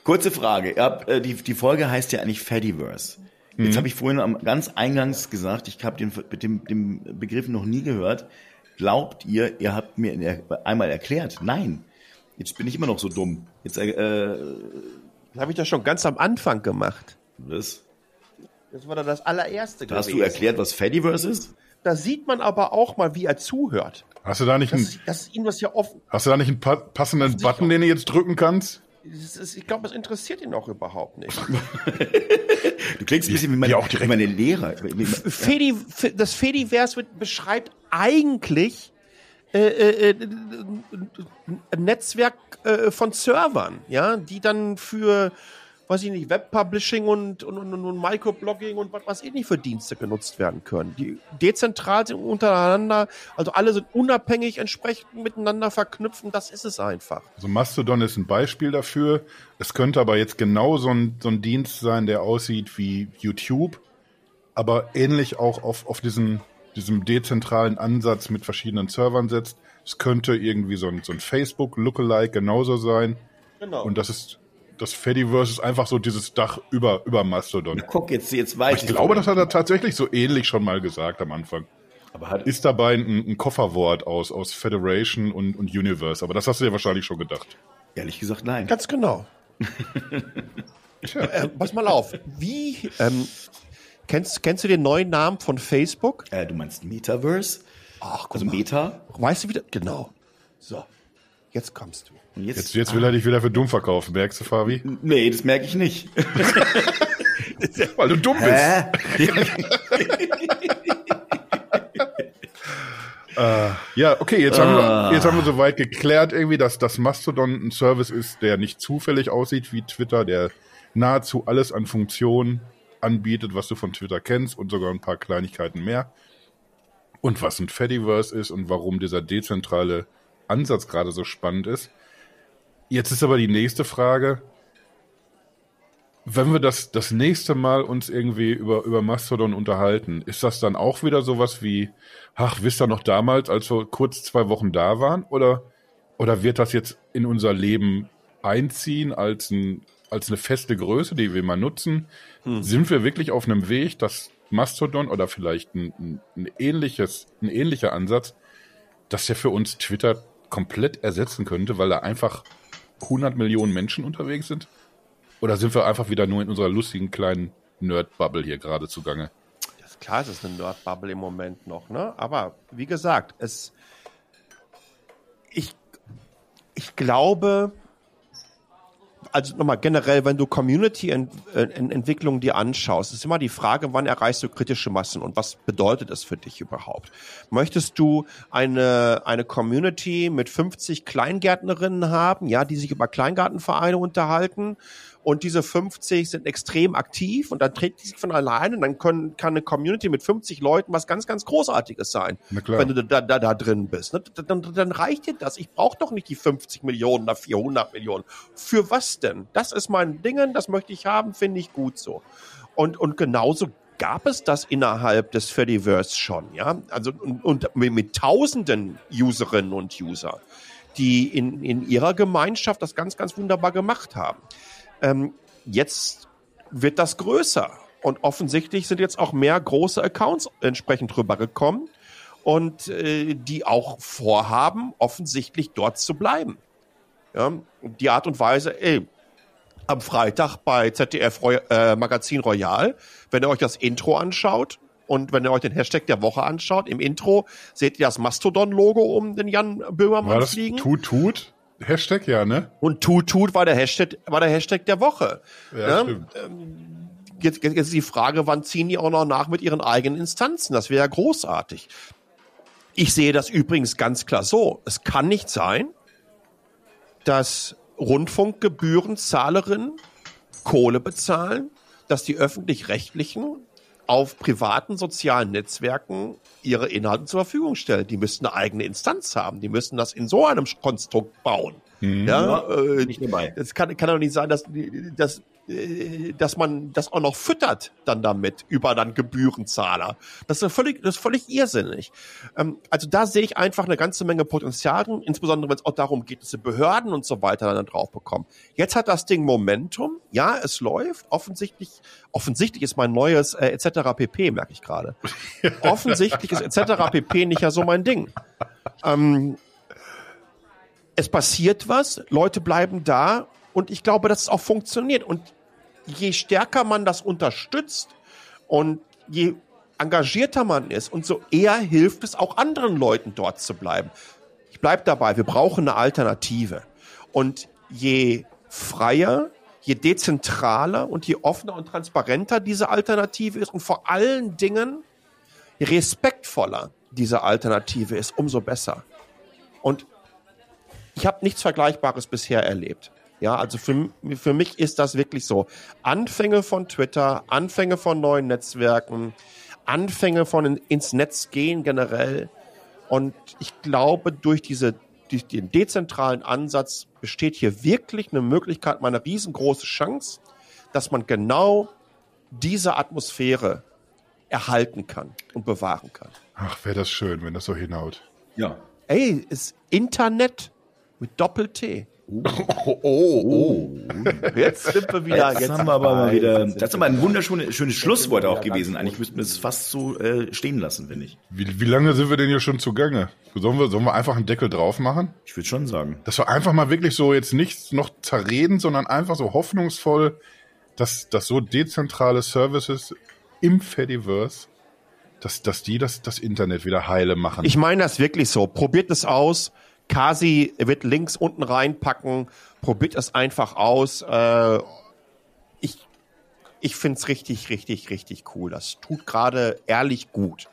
kurze Frage. Äh, die, die Folge heißt ja eigentlich Fediverse. Jetzt habe ich vorhin am ganz eingangs gesagt, ich habe den, mit dem, dem Begriff noch nie gehört. Glaubt ihr, ihr habt mir der, einmal erklärt? Nein. Jetzt bin ich immer noch so dumm. Jetzt, äh, Das habe ich das schon ganz am Anfang gemacht. das, Das war dann das allererste hast du erklärt, was Fediverse ist? Da sieht man aber auch mal, wie er zuhört. Hast du da nicht einen, Das, das ist ihm das ja offen. hast du da nicht einen pa passenden Button, den du jetzt drücken kannst? Das ist, ich glaube, es interessiert ihn auch überhaupt nicht. Du klingst ein bisschen wie meine, Ja, auch direkt. wie meine Lehrer. Fedi, das Fediverse wird- beschreibt eigentlich äh, äh, äh, ein Netzwerk äh, von Servern, ja, die dann für, weiß ich nicht, Webpublishing und, und, und, und Microblogging und was weiß ich nicht für Dienste genutzt werden können. Die dezentral sind untereinander, also alle sind unabhängig entsprechend miteinander verknüpft das ist es einfach. Also Mastodon ist ein Beispiel dafür. Es könnte aber jetzt genau so ein, so ein Dienst sein, der aussieht wie YouTube, aber ähnlich auch auf, auf diesen, diesem dezentralen Ansatz mit verschiedenen Servern setzt. Es könnte irgendwie so ein, so ein Facebook-Lookalike genauso sein. Genau. Und das ist, das Fediverse ist einfach so dieses Dach über, über Mastodon. Guck, jetzt, jetzt weiß Ich glaube, das hat er tatsächlich so ähnlich schon mal gesagt am Anfang. Aber hat, Ist dabei ein, ein Kofferwort aus, aus Federation und, und Universe, aber das hast du dir wahrscheinlich schon gedacht. ehrlich gesagt, nein. Ganz genau. äh, pass mal auf. Wie ähm, kennst, kennst du den neuen Namen von Facebook? Äh, du meinst Metaverse? Ach, guck Also mal. Meta? Weißt du wieder? Genau. So. Jetzt kommst du. Und jetzt, Jetzt, jetzt will er dich wieder für dumm verkaufen, merkst du, Fabi? nee, das merke ich nicht. Weil du dumm bist. Hä? Ja, okay, jetzt haben, wir, jetzt haben wir soweit geklärt, irgendwie, dass das Mastodon ein Service ist, der nicht zufällig aussieht wie Twitter, der nahezu alles an Funktionen anbietet, was du von Twitter kennst und sogar ein paar Kleinigkeiten mehr. Und was ein Fediverse ist und warum dieser dezentrale Ansatz gerade so spannend ist. Jetzt ist aber die nächste Frage, wenn wir das, das nächste Mal uns irgendwie über, über Mastodon unterhalten, ist das dann auch wieder sowas wie, ach, wisst ihr noch damals, als wir kurz zwei Wochen da waren? Oder Oder wird das jetzt in unser Leben einziehen als, ein, als eine feste Größe, die wir mal nutzen? Hm. Sind wir wirklich auf einem Weg, dass Mastodon oder vielleicht ein, ein, ähnliches, ein ähnlicher Ansatz, dass der für uns Twitter komplett ersetzen könnte, weil da einfach 100 Millionen Menschen unterwegs sind? Oder sind wir einfach wieder nur in unserer lustigen kleinen Nerd-Bubble hier gerade zugange? Das klar, es ist eine Nerd-Bubble im Moment noch, ne? Aber wie gesagt, es, ich, ich glaube, also nochmal generell, wenn du Community-Entwicklung dir anschaust, ist immer die Frage, wann erreichst du kritische Massen und was bedeutet das für dich überhaupt? Möchtest du eine, eine Community mit 50 Kleingärtnerinnen haben, ja, die sich über Kleingartenvereine unterhalten und diese 50 sind extrem aktiv und dann treten die sich von alleine und dann können, kann eine Community mit 50 Leuten was ganz, ganz Großartiges sein, wenn du da, da, da drin bist. Ne? Dann, dann reicht dir das. Ich brauche doch nicht die 50 Millionen oder 400 Millionen. Für was denn? Das ist mein Dingen, das möchte ich haben, finde ich gut so. Und, und genauso gab es das innerhalb des Fediverse schon, ja. Also und, und mit tausenden Userinnen und User, die in, in ihrer Gemeinschaft das ganz, ganz wunderbar gemacht haben. Ähm, jetzt wird das größer. Und offensichtlich sind jetzt auch mehr große Accounts entsprechend rübergekommen und äh, die auch vorhaben, offensichtlich dort zu bleiben. Ja, die Art und Weise, ey, am Freitag bei ZDF Roy äh, Magazin Royal, wenn ihr euch das Intro anschaut und wenn ihr euch den Hashtag der Woche anschaut, im Intro seht ihr das Mastodon-Logo um den Jan Böhmermann War das fliegen. Tut, tut. Hashtag, ja, ne? Und Tut Tut war der Hashtag, war der Hashtag der Woche. Ja, ne? stimmt. Ähm, jetzt, jetzt ist die Frage, wann ziehen die auch noch nach mit ihren eigenen Instanzen? Das wäre ja großartig. Ich sehe das übrigens ganz klar so. Es kann nicht sein, dass Rundfunkgebührenzahlerinnen Kohle bezahlen, dass die öffentlich-rechtlichen auf privaten sozialen Netzwerken ihre Inhalte zur Verfügung stellen. Die müssten eine eigene Instanz haben. Die müssen das in so einem Konstrukt bauen. Mhm. Ja, äh, nicht dabei. Es kann, kann doch nicht sein, dass, dass dass man das auch noch füttert dann damit über dann Gebührenzahler. Das ist völlig, das ist völlig irrsinnig. Ähm, also da sehe ich einfach eine ganze Menge Potenzialen, insbesondere wenn es auch darum geht, dass die Behörden und so weiter dann drauf bekommen. Jetzt hat das Ding Momentum. Ja, es läuft. Offensichtlich, offensichtlich ist mein neues äh, etc. pp, merke ich gerade. offensichtlich ist etc. pp nicht ja so mein Ding. Ähm, es passiert was, Leute bleiben da und ich glaube, dass es auch funktioniert. Und je stärker man das unterstützt und je engagierter man ist, und so eher hilft es auch anderen Leuten dort zu bleiben. Ich bleibe dabei, wir brauchen eine Alternative. Und je freier, je dezentraler und je offener und transparenter diese Alternative ist und vor allen Dingen respektvoller diese Alternative ist, umso besser. Und ich habe nichts Vergleichbares bisher erlebt. Ja, also für, für mich ist das wirklich so. Anfänge von Twitter, Anfänge von neuen Netzwerken, Anfänge von in, ins Netz gehen generell. Und ich glaube, durch diese, durch den dezentralen Ansatz besteht hier wirklich eine Möglichkeit, mal eine riesengroße Chance, dass man genau diese Atmosphäre erhalten kann und bewahren kann. Ach, wäre das schön, wenn das so hinhaut. Ja. Ey, ist Internet mit Doppel-T. Oh, oh, oh, Jetzt sind wir wieder. Jetzt, jetzt haben wir aber mal wieder. Das ist aber ein wunderschönes schönes Schlusswort auch gewesen. Eigentlich müssten wir es fast so äh, stehen lassen, finde ich. Wie, wie lange sind wir denn hier schon zugange? Sollen wir, sollen wir einfach einen Deckel drauf machen? Ich würde schon sagen. Dass wir einfach mal wirklich so jetzt nichts noch zerreden, sondern einfach so hoffnungsvoll, dass, dass so dezentrale Services im Fediverse dass, dass die das, das Internet wieder heile machen. Ich meine das wirklich so. Probiert es aus. Kasi wird Links unten reinpacken. Probiert es einfach aus. Äh, ich ich finde es richtig, richtig, richtig cool. Das tut gerade ehrlich gut,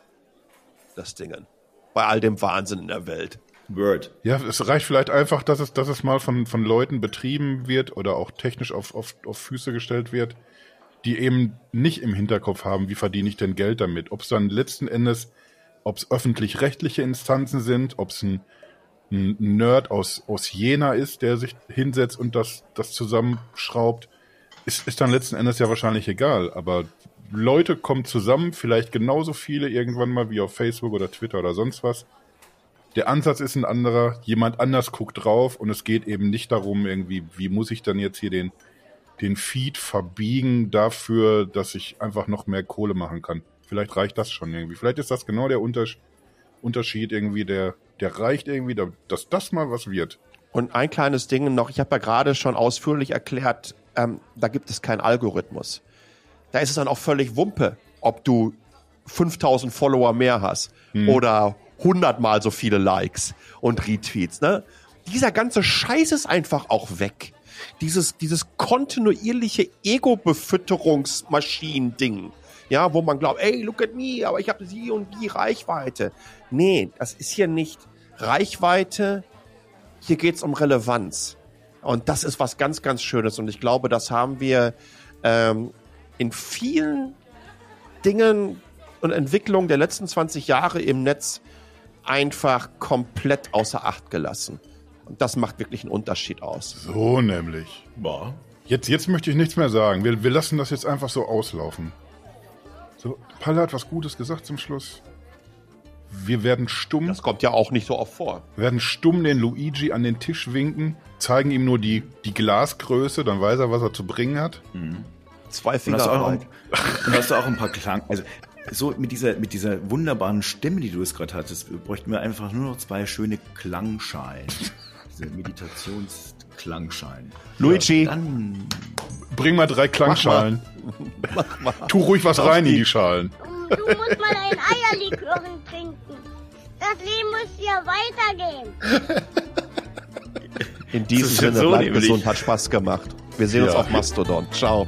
das Dingen. Bei all dem Wahnsinn in der Welt. Word. Ja, es reicht vielleicht einfach, dass es, dass es mal von, von Leuten betrieben wird oder auch technisch auf, auf, auf Füße gestellt wird, die eben nicht im Hinterkopf haben, wie verdiene ich denn Geld damit. Ob es dann letzten Endes, ob es öffentlich-rechtliche Instanzen sind, ob es ein ein Nerd aus, aus Jena ist, der sich hinsetzt und das, das zusammenschraubt, ist, ist dann letzten Endes ja wahrscheinlich egal. Aber Leute kommen zusammen, vielleicht genauso viele irgendwann mal wie auf Facebook oder Twitter oder sonst was. der Ansatz ist ein anderer, jemand anders guckt drauf und es geht eben nicht darum, irgendwie, wie muss ich dann jetzt hier den, den Feed verbiegen dafür, dass ich einfach noch mehr Kohle machen kann. Vielleicht reicht das schon irgendwie. Vielleicht ist das genau der Unterschied, Unterschied irgendwie, der, der reicht irgendwie, dass das mal was wird. Und ein kleines Ding noch, ich habe ja gerade schon ausführlich erklärt, ähm, da gibt es keinen Algorithmus. Da ist es dann auch völlig Wumpe, ob du 5000 Follower mehr hast hm. oder 100 mal so viele Likes und Retweets. Ne? Dieser ganze Scheiß ist einfach auch weg. Dieses, dieses kontinuierliche Ego-Befütterungsmaschinen-Ding. Ja, wo man glaubt, ey, look at me, aber ich habe sie und die Reichweite. Nee, das ist hier nicht Reichweite. Hier geht's um Relevanz. Und das ist was ganz, ganz Schönes. Und ich glaube, das haben wir ähm, in vielen Dingen und Entwicklungen der letzten 20 Jahre im Netz einfach komplett außer Acht gelassen. Und das macht wirklich einen Unterschied aus. So nämlich. Boah. Jetzt, jetzt möchte ich nichts mehr sagen. Wir, wir lassen das jetzt einfach so auslaufen. So, Palle hat was Gutes gesagt zum Schluss. Wir werden stumm. Das kommt ja auch nicht so oft vor. Wir werden stumm den Luigi an den Tisch winken, zeigen ihm nur die, die Glasgröße, dann weiß er, was er zu bringen hat. Mhm. Zwei Finger. Und hast, auch, und hast du auch ein paar Klang. Also so mit dieser, mit dieser wunderbaren Stimme, die du es gerade hattest, bräuchten wir einfach nur noch zwei schöne Klangschalen. Diese Meditationsklangschalen. Luigi, ja, bring mal drei Klangschalen. Mach mal. Tu ruhig was rein in die Schalen. Du musst mal ein Eierlikör trinken. Das Leben muss hier weitergehen. In diesem Sinne, so bleibt gesund, hat Spaß gemacht. Wir sehen ja. uns auf Mastodon. Ciao.